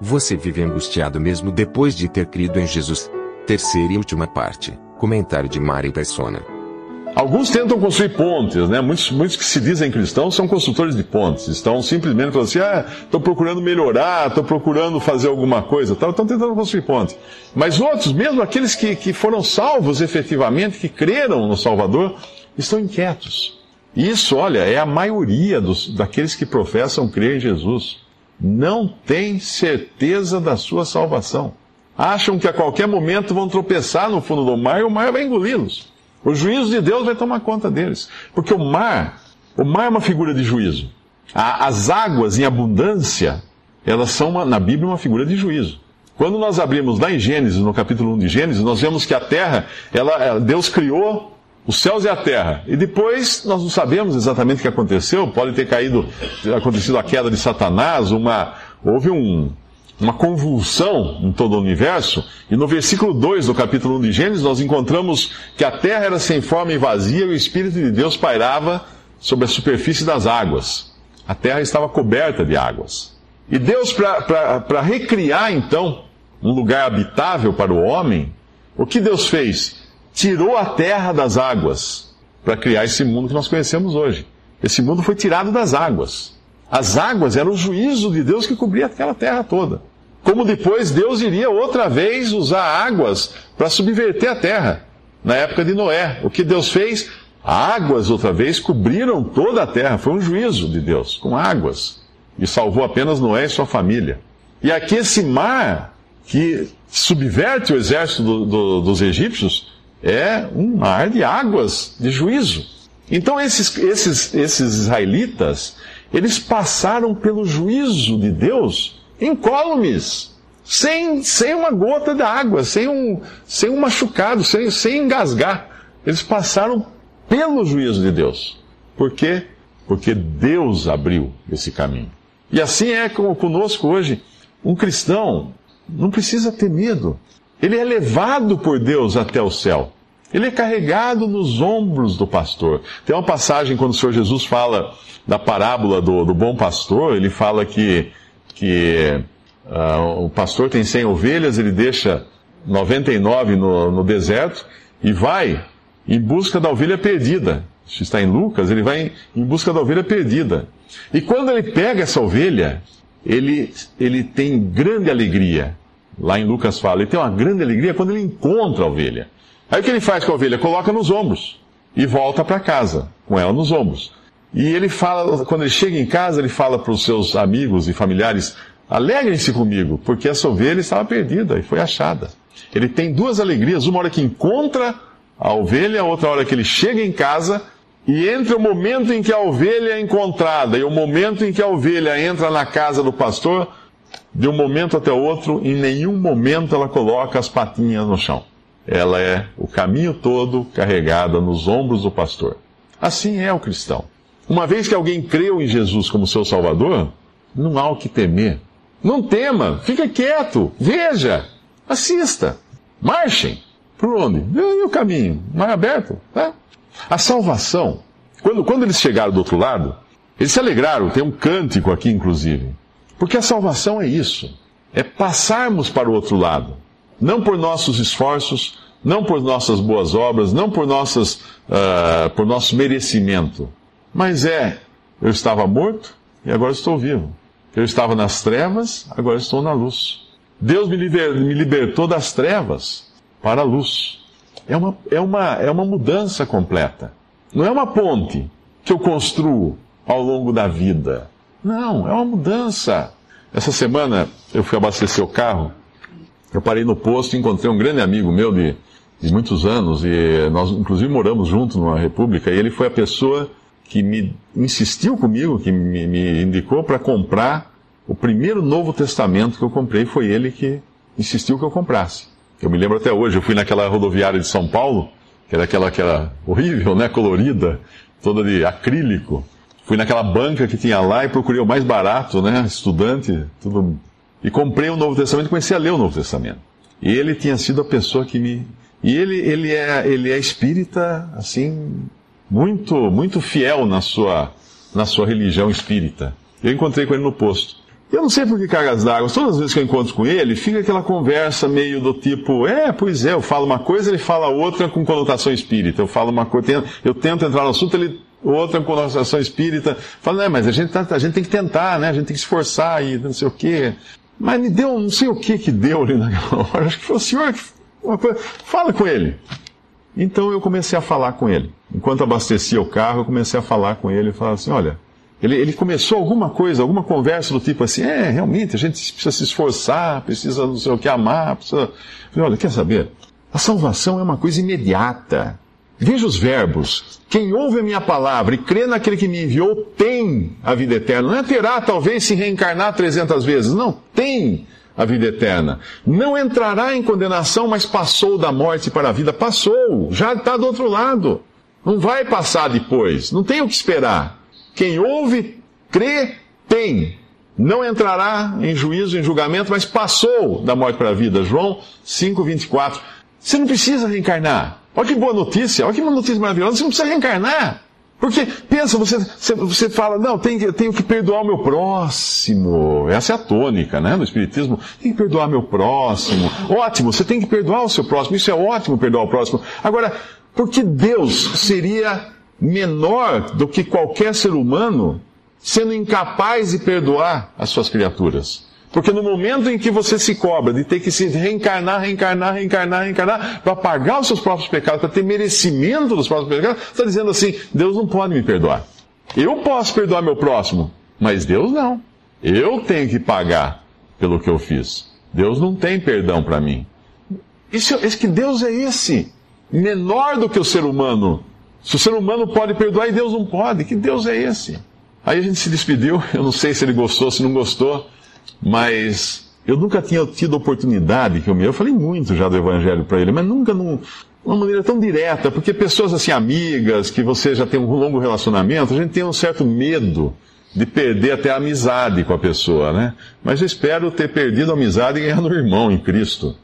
Você vive angustiado mesmo depois de ter crido em Jesus? Terceira e última parte. Comentário de Mari Persona. Alguns tentam construir pontes, né? Muitos, muitos que se dizem cristãos são construtores de pontes. Estão simplesmente falando assim, ah, estou procurando melhorar, estou procurando fazer alguma coisa, estão tentando construir pontes. Mas outros, mesmo aqueles que, que foram salvos efetivamente, que creram no Salvador, estão inquietos. Isso, olha, é a maioria dos, daqueles que professam crer em Jesus. Não tem certeza da sua salvação. Acham que a qualquer momento vão tropeçar no fundo do mar e o mar vai engoli-los. O juízo de Deus vai tomar conta deles. Porque o mar, o mar é uma figura de juízo. As águas em abundância, elas são, uma, na Bíblia, uma figura de juízo. Quando nós abrimos lá em Gênesis, no capítulo 1 de Gênesis, nós vemos que a terra, ela, Deus criou os céus e a terra. E depois nós não sabemos exatamente o que aconteceu. Pode ter caído, ter acontecido a queda de Satanás, uma, houve um, uma convulsão em todo o universo. E no versículo 2 do capítulo 1 de Gênesis, nós encontramos que a terra era sem forma e vazia e o Espírito de Deus pairava sobre a superfície das águas. A terra estava coberta de águas. E Deus, para recriar então um lugar habitável para o homem, o que Deus fez? Tirou a terra das águas para criar esse mundo que nós conhecemos hoje. Esse mundo foi tirado das águas. As águas eram o juízo de Deus que cobria aquela terra toda. Como depois Deus iria outra vez usar águas para subverter a terra. Na época de Noé, o que Deus fez? Águas outra vez cobriram toda a terra. Foi um juízo de Deus com águas. E salvou apenas Noé e sua família. E aqui esse mar que subverte o exército do, do, dos egípcios é um mar de águas de juízo. Então esses, esses, esses israelitas, eles passaram pelo juízo de Deus incólumes, sem, sem uma gota de água, sem um, sem um machucado, sem, sem engasgar. Eles passaram pelo juízo de Deus. Por quê? Porque Deus abriu esse caminho. E assim é conosco hoje. Um cristão não precisa ter medo. Ele é levado por Deus até o céu. Ele é carregado nos ombros do pastor. Tem uma passagem quando o Senhor Jesus fala da parábola do, do bom pastor, ele fala que, que uh, o pastor tem 100 ovelhas, ele deixa 99 no, no deserto e vai em busca da ovelha perdida. Isso está em Lucas, ele vai em busca da ovelha perdida. E quando ele pega essa ovelha, ele, ele tem grande alegria. Lá em Lucas fala, ele tem uma grande alegria quando ele encontra a ovelha. Aí o que ele faz com a ovelha? Coloca nos ombros e volta para casa com ela nos ombros. E ele fala, quando ele chega em casa, ele fala para os seus amigos e familiares: alegrem-se comigo, porque essa ovelha estava perdida e foi achada. Ele tem duas alegrias: uma hora que encontra a ovelha, outra hora que ele chega em casa. E entre o momento em que a ovelha é encontrada e o momento em que a ovelha entra na casa do pastor, de um momento até outro, em nenhum momento ela coloca as patinhas no chão ela é o caminho todo carregada nos ombros do pastor. Assim é o cristão. Uma vez que alguém creu em Jesus como seu Salvador, não há o que temer. Não tema, fica quieto, veja, assista, marchem. Por onde? E o caminho, mais aberto. Tá? A salvação, quando, quando eles chegaram do outro lado, eles se alegraram, tem um cântico aqui inclusive. Porque a salvação é isso, é passarmos para o outro lado não por nossos esforços, não por nossas boas obras, não por, nossas, uh, por nosso merecimento, mas é, eu estava morto e agora estou vivo. Eu estava nas trevas, agora estou na luz. Deus me, liber, me libertou das trevas para a luz. É uma, é, uma, é uma mudança completa. Não é uma ponte que eu construo ao longo da vida. Não, é uma mudança. Essa semana eu fui abastecer o carro eu parei no posto e encontrei um grande amigo meu de, de muitos anos, e nós inclusive moramos juntos numa república, e ele foi a pessoa que me insistiu comigo, que me, me indicou para comprar o primeiro Novo Testamento que eu comprei. Foi ele que insistiu que eu comprasse. Eu me lembro até hoje, eu fui naquela rodoviária de São Paulo, que era aquela, aquela horrível, né, colorida, toda de acrílico. Fui naquela banca que tinha lá e procurei o mais barato, né, estudante, tudo. E comprei o Novo Testamento e comecei a ler o Novo Testamento. E ele tinha sido a pessoa que me. E ele, ele, é, ele é espírita, assim, muito, muito fiel na sua, na sua religião espírita. Eu encontrei com ele no posto. Eu não sei por que cargas d'água, todas as vezes que eu encontro com ele, fica aquela conversa meio do tipo, é, pois é, eu falo uma coisa, ele fala outra com conotação espírita. Eu falo uma coisa, eu tento entrar no assunto, ele outra com conotação espírita. Fala, né, mas a gente, tá, a gente tem que tentar, né, a gente tem que esforçar e não sei o quê. Mas me deu, não sei o que que deu ali naquela hora, acho que foi o senhor que, coisa, fala com ele. Então eu comecei a falar com ele. Enquanto abastecia o carro, eu comecei a falar com ele e assim, olha, ele, ele, começou alguma coisa, alguma conversa do tipo assim, é, realmente, a gente precisa se esforçar, precisa não sei o que amar, precisa... Eu falei, olha, quer saber? A salvação é uma coisa imediata. Veja os verbos. Quem ouve a minha palavra e crê naquele que me enviou tem a vida eterna. Não é terá, talvez, se reencarnar trezentas vezes. Não, tem a vida eterna. Não entrará em condenação, mas passou da morte para a vida. Passou, já está do outro lado. Não vai passar depois. Não tem o que esperar. Quem ouve, crê, tem. Não entrará em juízo, em julgamento, mas passou da morte para a vida. João 5,24. Você não precisa reencarnar. Olha que boa notícia, olha que notícia maravilhosa. Você não precisa reencarnar. Porque, pensa, você, você fala, não, tenho, tenho que perdoar o meu próximo. Essa é a tônica, né, no Espiritismo. Tem que perdoar meu próximo. Ótimo, você tem que perdoar o seu próximo. Isso é ótimo, perdoar o próximo. Agora, por que Deus seria menor do que qualquer ser humano, sendo incapaz de perdoar as suas criaturas. Porque no momento em que você se cobra de ter que se reencarnar, reencarnar, reencarnar, reencarnar, para pagar os seus próprios pecados, para ter merecimento dos próprios pecados, está dizendo assim: Deus não pode me perdoar. Eu posso perdoar meu próximo, mas Deus não. Eu tenho que pagar pelo que eu fiz. Deus não tem perdão para mim. Isso, esse que Deus é esse, menor do que o ser humano se o ser humano pode perdoar e Deus não pode, que Deus é esse? Aí a gente se despediu, eu não sei se ele gostou, se não gostou, mas eu nunca tinha tido oportunidade, que eu, eu falei muito já do Evangelho para ele, mas nunca num, uma maneira tão direta, porque pessoas assim, amigas, que você já tem um longo relacionamento, a gente tem um certo medo de perder até a amizade com a pessoa, né? Mas eu espero ter perdido a amizade e ganhar no irmão em Cristo.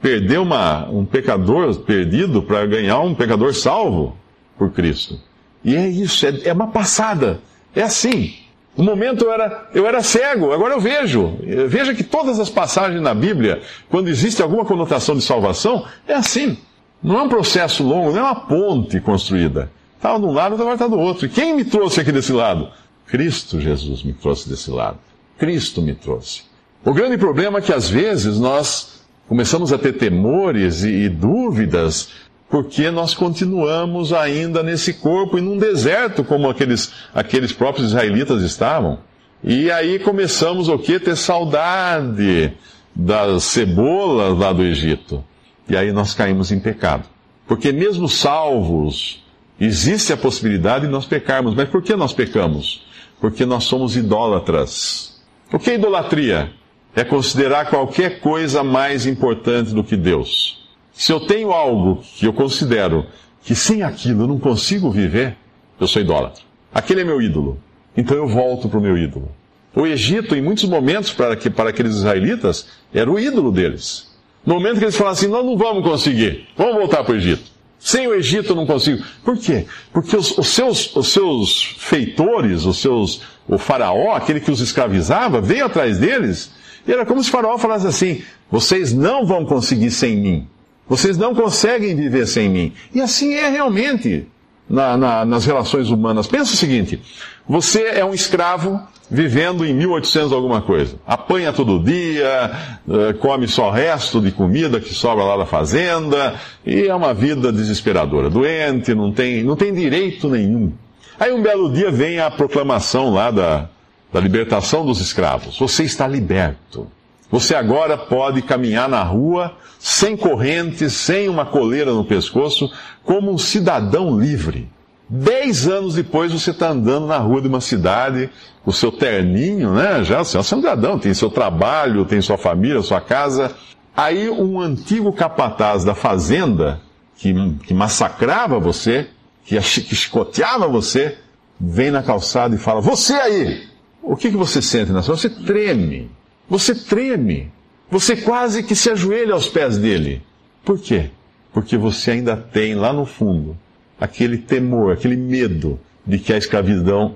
Perder uma, um pecador perdido para ganhar um pecador salvo por Cristo. E é isso, é, é uma passada. É assim. No momento eu era, eu era cego, agora eu vejo. Veja que todas as passagens na Bíblia, quando existe alguma conotação de salvação, é assim. Não é um processo longo, não é uma ponte construída. Estava de um lado, agora está do outro. E quem me trouxe aqui desse lado? Cristo Jesus me trouxe desse lado. Cristo me trouxe. O grande problema é que às vezes nós começamos a ter temores e, e dúvidas porque nós continuamos ainda nesse corpo e num deserto, como aqueles, aqueles próprios israelitas estavam. E aí começamos o que? Ter saudade das cebolas lá do Egito. E aí nós caímos em pecado. Porque mesmo salvos, existe a possibilidade de nós pecarmos. Mas por que nós pecamos? Porque nós somos idólatras. O que é idolatria? É considerar qualquer coisa mais importante do que Deus. Se eu tenho algo que eu considero que sem aquilo eu não consigo viver, eu sou idólatra. Aquele é meu ídolo. Então eu volto para o meu ídolo. O Egito, em muitos momentos, para, que, para aqueles israelitas, era o ídolo deles. No momento que eles falaram assim, nós não vamos conseguir, vamos voltar para o Egito. Sem o Egito eu não consigo. Por quê? Porque os, os, seus, os seus feitores, os seus, o faraó, aquele que os escravizava, veio atrás deles, e era como se o faraó falasse assim, vocês não vão conseguir sem mim. Vocês não conseguem viver sem mim. E assim é realmente na, na, nas relações humanas. Pensa o seguinte: você é um escravo vivendo em 1800 alguma coisa. Apanha todo dia, eh, come só resto de comida que sobra lá da fazenda, e é uma vida desesperadora. Doente, não tem, não tem direito nenhum. Aí um belo dia vem a proclamação lá da, da libertação dos escravos. Você está liberto. Você agora pode caminhar na rua sem correntes, sem uma coleira no pescoço, como um cidadão livre. Dez anos depois você está andando na rua de uma cidade, o seu terninho, né? Já você é um cidadão, tem seu trabalho, tem sua família, sua casa. Aí um antigo capataz da fazenda, que, que massacrava você, que, que chicoteava você, vem na calçada e fala: Você aí! O que, que você sente na sua? Você treme. Você treme. Você quase que se ajoelha aos pés dele. Por quê? Porque você ainda tem lá no fundo aquele temor, aquele medo de que a escravidão,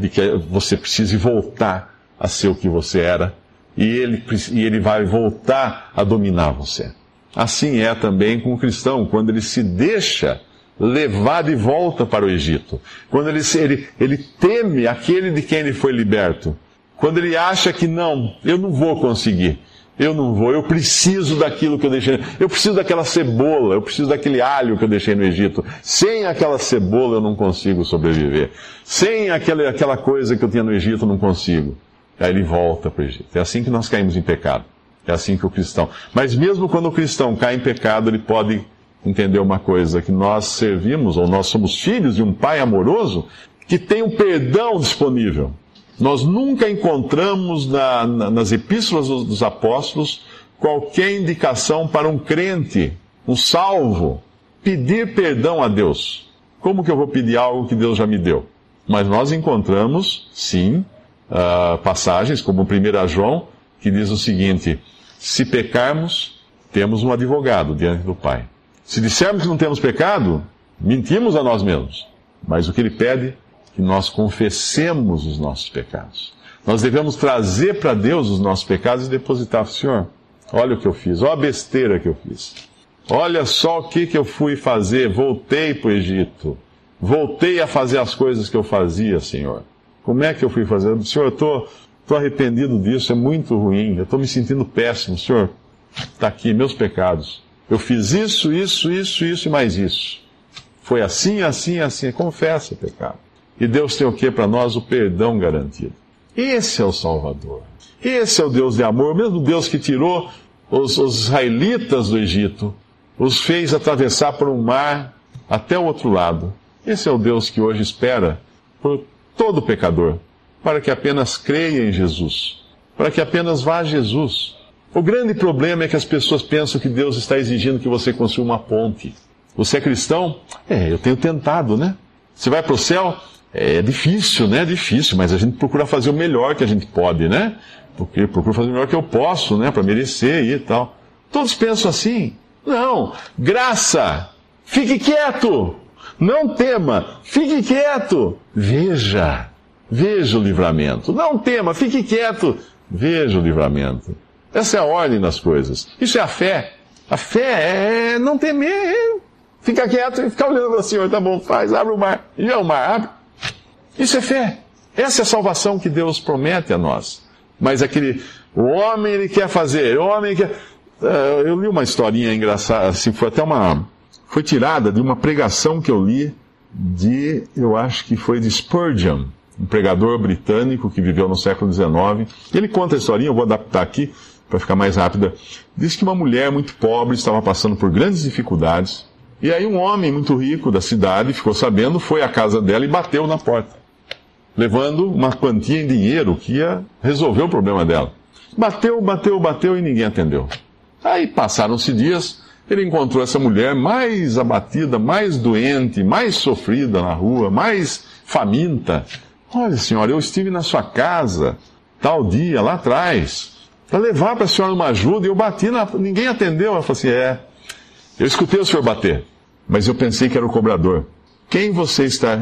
de que você precise voltar a ser o que você era e ele, e ele vai voltar a dominar você. Assim é também com o cristão, quando ele se deixa levar de volta para o Egito, quando ele, ele, ele teme aquele de quem ele foi liberto, quando ele acha que não, eu não vou conseguir, eu não vou, eu preciso daquilo que eu deixei. Eu preciso daquela cebola, eu preciso daquele alho que eu deixei no Egito. Sem aquela cebola eu não consigo sobreviver. Sem aquela, aquela coisa que eu tinha no Egito eu não consigo. Aí ele volta para o Egito. É assim que nós caímos em pecado. É assim que o cristão. Mas mesmo quando o cristão cai em pecado, ele pode entender uma coisa: que nós servimos, ou nós somos filhos de um pai amoroso que tem um perdão disponível. Nós nunca encontramos na, na, nas epístolas dos, dos apóstolos qualquer indicação para um crente, um salvo, pedir perdão a Deus. Como que eu vou pedir algo que Deus já me deu? Mas nós encontramos, sim, uh, passagens, como 1 João, que diz o seguinte: se pecarmos, temos um advogado diante do Pai. Se dissermos que não temos pecado, mentimos a nós mesmos. Mas o que ele pede que nós confessemos os nossos pecados. Nós devemos trazer para Deus os nossos pecados e depositar, Senhor, olha o que eu fiz, olha a besteira que eu fiz. Olha só o que, que eu fui fazer, voltei para o Egito. Voltei a fazer as coisas que eu fazia, Senhor. Como é que eu fui fazer? Senhor, eu estou tô, tô arrependido disso, é muito ruim, eu estou me sentindo péssimo. Senhor, está aqui, meus pecados. Eu fiz isso, isso, isso, isso e mais isso. Foi assim, assim, assim. Confessa pecado. E Deus tem o que para nós? O perdão garantido. Esse é o Salvador. Esse é o Deus de amor, o mesmo Deus que tirou os, os israelitas do Egito, os fez atravessar por um mar até o outro lado. Esse é o Deus que hoje espera por todo pecador, para que apenas creia em Jesus, para que apenas vá a Jesus. O grande problema é que as pessoas pensam que Deus está exigindo que você construa uma ponte. Você é cristão? É, eu tenho tentado, né? Você vai para o céu? É difícil, né? É difícil, mas a gente procura fazer o melhor que a gente pode, né? Porque procura fazer o melhor que eu posso, né? Para merecer e tal. Todos pensam assim. Não. Graça. Fique quieto. Não tema. Fique quieto. Veja. Veja o livramento. Não tema. Fique quieto. Veja o livramento. Essa é a ordem das coisas. Isso é a fé. A fé é não temer. Fica quieto e fica olhando para o Senhor. Tá bom, faz. Abre o mar. Já é o mar. Abre. Isso é fé. Essa é a salvação que Deus promete a nós. Mas aquele, o homem ele quer fazer, o homem quer. Uh, eu li uma historinha engraçada, assim, foi até uma. Foi tirada de uma pregação que eu li de, eu acho que foi de Spurgeon, um pregador britânico que viveu no século XIX. Ele conta a historinha, eu vou adaptar aqui para ficar mais rápida. Diz que uma mulher muito pobre estava passando por grandes dificuldades. E aí um homem muito rico da cidade ficou sabendo, foi à casa dela e bateu na porta levando uma quantia em dinheiro que ia resolver o problema dela. Bateu, bateu, bateu e ninguém atendeu. Aí passaram-se dias, ele encontrou essa mulher mais abatida, mais doente, mais sofrida na rua, mais faminta. Olha, senhora, eu estive na sua casa tal dia, lá atrás, para levar para a senhora uma ajuda e eu bati, na... ninguém atendeu. Ela falou assim: é, eu escutei o senhor bater, mas eu pensei que era o cobrador. Quem você está.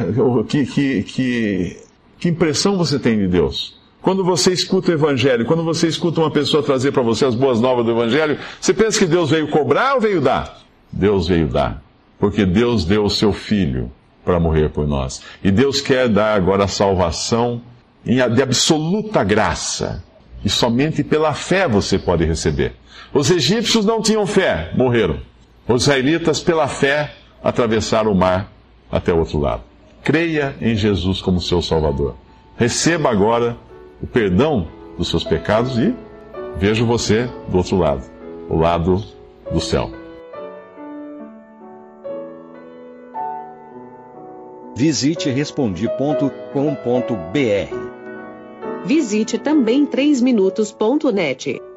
Que, que, que que impressão você tem de Deus? Quando você escuta o Evangelho, quando você escuta uma pessoa trazer para você as boas novas do Evangelho, você pensa que Deus veio cobrar ou veio dar? Deus veio dar. Porque Deus deu o seu Filho para morrer por nós. E Deus quer dar agora a salvação de absoluta graça. E somente pela fé você pode receber. Os egípcios não tinham fé, morreram. Os israelitas, pela fé, atravessaram o mar até o outro lado. Creia em Jesus como seu Salvador. Receba agora o perdão dos seus pecados e vejo você do outro lado, o lado do céu. Visite respondi.com.br. Visite também 3minutos.net.